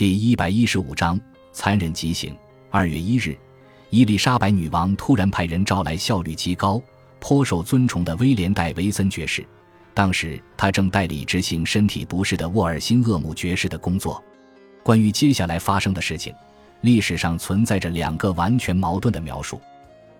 第一百一十五章残忍极刑。二月一日，伊丽莎白女王突然派人招来效率极高、颇受尊崇的威廉·戴维森爵士。当时他正代理执行身体不适的沃尔辛厄姆爵士的工作。关于接下来发生的事情，历史上存在着两个完全矛盾的描述。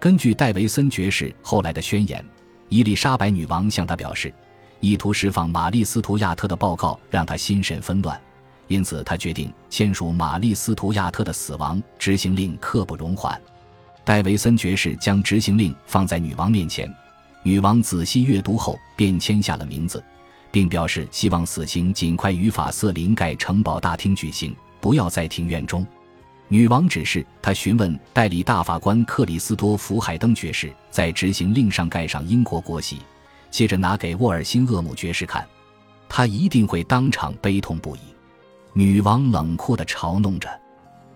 根据戴维森爵士后来的宣言，伊丽莎白女王向他表示，意图释放玛丽·斯图亚特的报告让他心神纷乱。因此，他决定签署玛丽·斯图亚特的死亡执行令，刻不容缓。戴维森爵士将执行令放在女王面前，女王仔细阅读后便签下了名字，并表示希望死刑尽快于法瑟林盖城堡大厅举行，不要在庭院中。女王指示他询问代理大法官克里斯多福海登爵士，在执行令上盖上英国国玺，接着拿给沃尔辛厄姆爵士看，他一定会当场悲痛不已。女王冷酷地嘲弄着，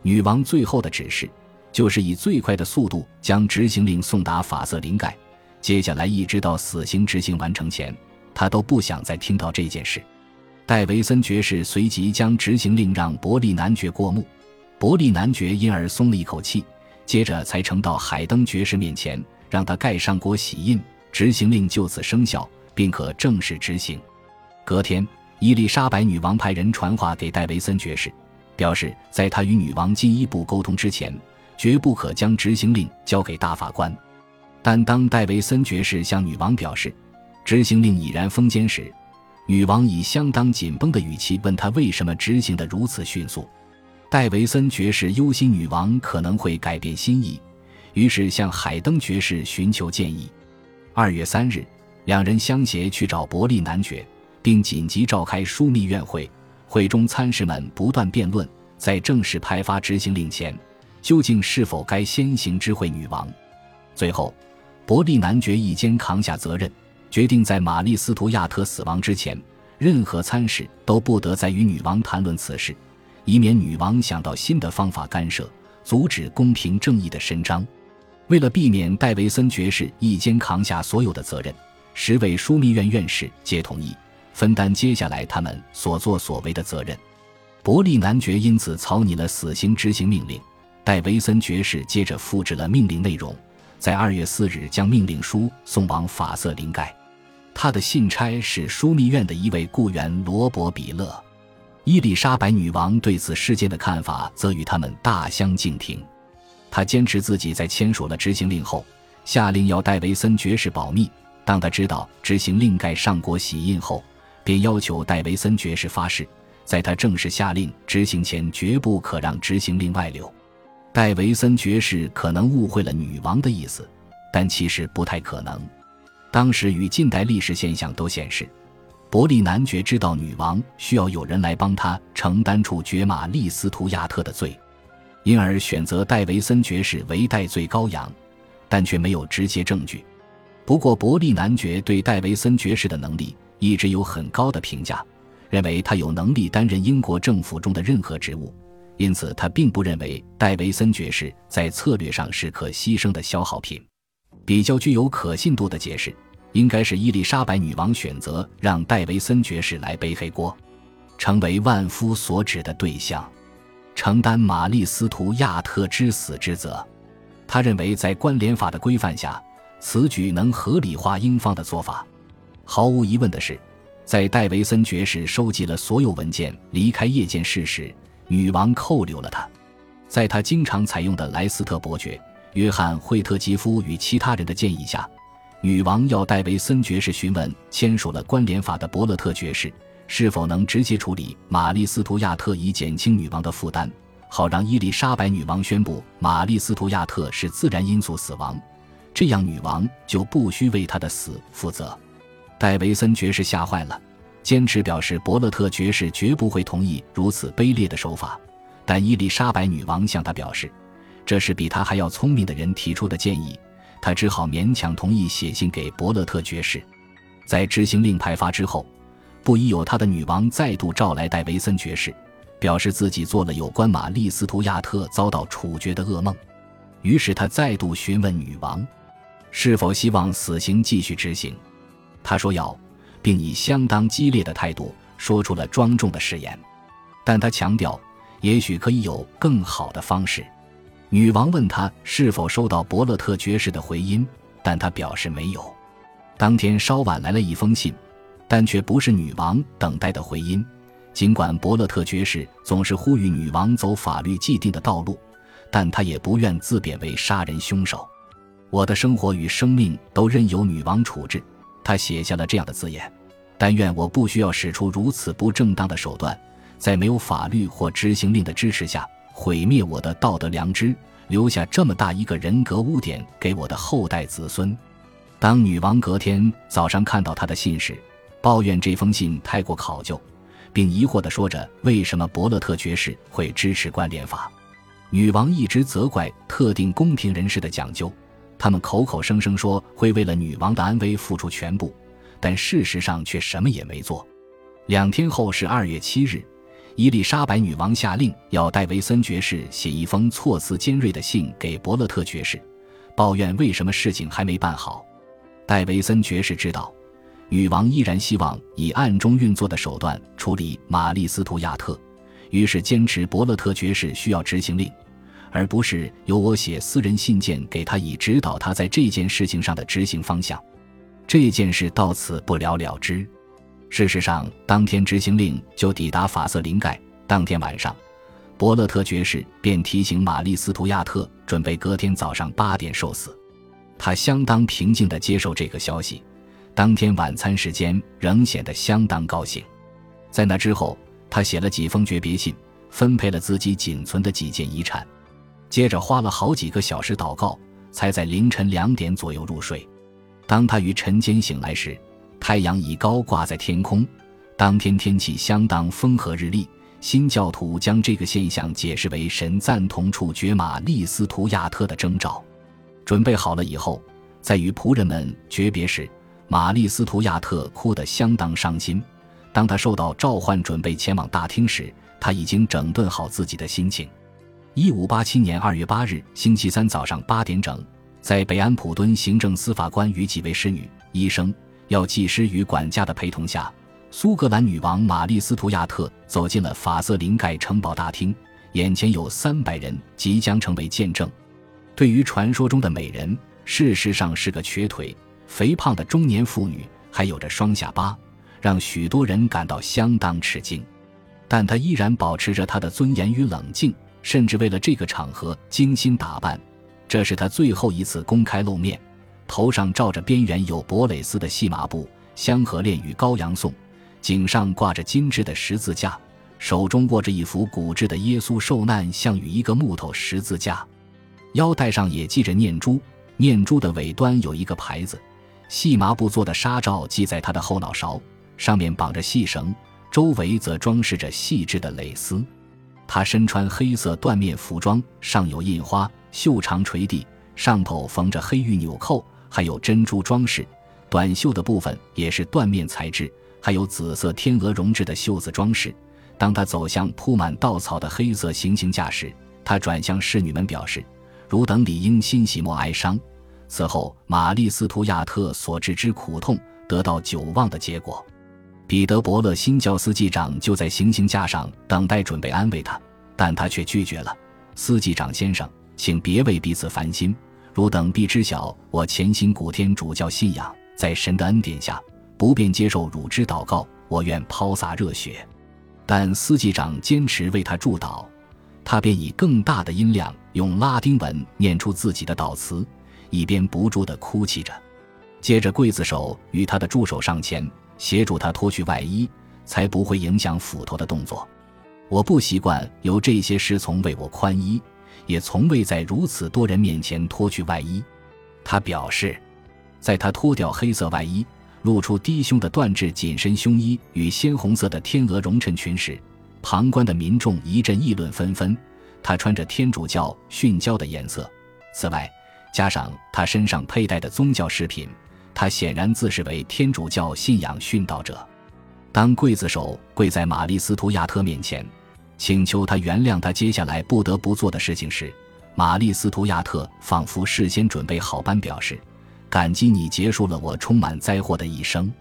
女王最后的指示就是以最快的速度将执行令送达法瑟林盖。接下来一直到死刑执行完成前，他都不想再听到这件事。戴维森爵士随即将执行令让伯利男爵过目，伯利男爵因而松了一口气，接着才呈到海登爵士面前，让他盖上国玺印，执行令就此生效，并可正式执行。隔天。伊丽莎白女王派人传话给戴维森爵士，表示在他与女王进一步沟通之前，绝不可将执行令交给大法官。但当戴维森爵士向女王表示执行令已然封缄时，女王以相当紧绷的语气问他为什么执行得如此迅速。戴维森爵士忧心女王可能会改变心意，于是向海登爵士寻求建议。二月三日，两人相携去找伯利男爵。并紧急召开枢密院会，会中参事们不断辩论，在正式派发执行令前，究竟是否该先行知会女王。最后，伯利男爵一肩扛下责任，决定在玛丽·斯图亚特死亡之前，任何参事都不得再与女王谈论此事，以免女王想到新的方法干涉，阻止公平正义的伸张。为了避免戴维森爵士一肩扛下所有的责任，十位枢密院院士皆同意。分担接下来他们所作所为的责任。伯利男爵因此草拟了死刑执行命令。戴维森爵士接着复制了命令内容，在二月四日将命令书送往法瑟林盖。他的信差是枢密院的一位雇员罗伯比勒。伊丽莎白女王对此事件的看法则与他们大相径庭。她坚持自己在签署了执行令后，下令要戴维森爵士保密。当他知道执行令盖上国玺印后，便要求戴维森爵士发誓，在他正式下令执行前，绝不可让执行令外流。戴维森爵士可能误会了女王的意思，但其实不太可能。当时与近代历史现象都显示，伯利男爵知道女王需要有人来帮他承担处决玛丽斯图亚特的罪，因而选择戴维森爵士为代罪羔羊，但却没有直接证据。不过，伯利男爵对戴维森爵士的能力。一直有很高的评价，认为他有能力担任英国政府中的任何职务，因此他并不认为戴维森爵士在策略上是可牺牲的消耗品。比较具有可信度的解释，应该是伊丽莎白女王选择让戴维森爵士来背黑锅，成为万夫所指的对象，承担玛丽斯图亚特之死之责。他认为在关联法的规范下，此举能合理化英方的做法。毫无疑问的是，在戴维森爵士收集了所有文件离开夜间室时，女王扣留了他。在他经常采用的莱斯特伯爵、约翰·惠特吉夫与其他人的建议下，女王要戴维森爵士询问签署了关联法的伯勒特爵士是否能直接处理玛丽·斯图亚特，以减轻女王的负担，好让伊丽莎白女王宣布玛丽·斯图亚特是自然因素死亡，这样女王就不需为他的死负责。戴维森爵士吓坏了，坚持表示伯勒特爵士绝不会同意如此卑劣的手法。但伊丽莎白女王向他表示，这是比他还要聪明的人提出的建议，他只好勉强同意写信给伯勒特爵士。在执行令派发之后，不疑有他的女王再度召来戴维森爵士，表示自己做了有关玛丽斯图亚特遭到处决的噩梦。于是他再度询问女王，是否希望死刑继续执行。他说要，并以相当激烈的态度说出了庄重的誓言，但他强调，也许可以有更好的方式。女王问他是否收到伯勒特爵士的回音，但他表示没有。当天稍晚来了一封信，但却不是女王等待的回音。尽管伯勒特爵士总是呼吁女王走法律既定的道路，但他也不愿自贬为杀人凶手。我的生活与生命都任由女王处置。他写下了这样的字眼：“但愿我不需要使出如此不正当的手段，在没有法律或执行令的支持下，毁灭我的道德良知，留下这么大一个人格污点给我的后代子孙。”当女王隔天早上看到他的信时，抱怨这封信太过考究，并疑惑地说着：“为什么伯勒特爵士会支持关联法？”女王一直责怪特定宫廷人士的讲究。他们口口声声说会为了女王的安危付出全部，但事实上却什么也没做。两天后是二月七日，伊丽莎白女王下令要戴维森爵士写一封措辞尖锐的信给伯勒特爵士，抱怨为什么事情还没办好。戴维森爵士知道，女王依然希望以暗中运作的手段处理玛丽斯图亚特，于是坚持伯勒特爵士需要执行令。而不是由我写私人信件给他，以指导他在这件事情上的执行方向。这件事到此不了了之。事实上，当天执行令就抵达法瑟林盖。当天晚上，伯勒特爵士便提醒玛丽斯图亚特准备隔天早上八点受死。他相当平静地接受这个消息。当天晚餐时间仍显得相当高兴。在那之后，他写了几封诀别信，分配了自己仅存的几件遗产。接着花了好几个小时祷告，才在凌晨两点左右入睡。当他于晨间醒来时，太阳已高挂在天空。当天天气相当风和日丽。新教徒将这个现象解释为神赞同处决玛丽斯图亚特的征兆。准备好了以后，在与仆人们诀别时，玛丽斯图亚特哭得相当伤心。当他受到召唤，准备前往大厅时，他已经整顿好自己的心情。一五八七年二月八日星期三早上八点整，在北安普敦行政司法官与几位侍女、医生、药剂师与管家的陪同下，苏格兰女王玛丽斯图亚特走进了法瑟林盖城堡大厅。眼前有三百人即将成为见证。对于传说中的美人，事实上是个瘸腿、肥胖的中年妇女，还有着双下巴，让许多人感到相当吃惊。但她依然保持着她的尊严与冷静。甚至为了这个场合精心打扮，这是他最后一次公开露面。头上罩着边缘有珀蕾丝的细麻布香河链与羔羊颂，颈上挂着精致的十字架，手中握着一幅骨制的耶稣受难像与一个木头十字架，腰带上也系着念珠，念珠的尾端有一个牌子，细麻布做的纱罩系在他的后脑勺，上面绑着细绳，周围则装饰着细致的蕾丝。他身穿黑色缎面服装，上有印花，袖长垂地，上头缝着黑玉纽扣，还有珍珠装饰。短袖的部分也是缎面材质，还有紫色天鹅绒制的袖子装饰。当他走向铺满稻草的黑色行刑架时，他转向侍女们表示：“汝等理应欣喜莫哀伤。”此后，玛丽斯图亚特所致之苦痛得到久望的结果。彼得伯勒新教司机长就在行刑架上等待，准备安慰他，但他却拒绝了。司机长先生，请别为彼此烦心。汝等必知晓，我潜心古天主教信仰，在神的恩典下，不便接受汝之祷告。我愿抛洒热血，但司机长坚持为他祝祷，他便以更大的音量用拉丁文念出自己的祷词，一边不住地哭泣着。接着，刽子手与他的助手上前。协助他脱去外衣，才不会影响斧头的动作。我不习惯由这些侍从为我宽衣，也从未在如此多人面前脱去外衣。他表示，在他脱掉黑色外衣，露出低胸的缎质紧身胸衣与鲜红色的天鹅绒衬裙时，旁观的民众一阵议论纷纷。他穿着天主教殉教的颜色，此外，加上他身上佩戴的宗教饰品。他显然自视为天主教信仰殉道者。当刽子手跪在玛丽斯图亚特面前，请求他原谅他接下来不得不做的事情时，玛丽斯图亚特仿佛事先准备好般表示：“感激你结束了我充满灾祸的一生。”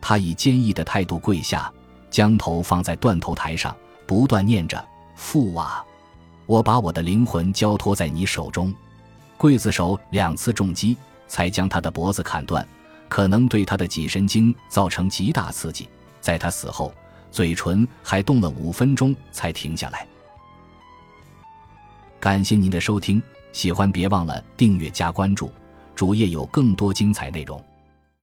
他以坚毅的态度跪下，将头放在断头台上，不断念着：“父啊，我把我的灵魂交托在你手中。刽子手两次重击，才将他的脖子砍断，可能对他的脊神经造成极大刺激。在他死后，嘴唇还动了五分钟才停下来。感谢您的收听，喜欢别忘了订阅加关注，主页有更多精彩内容。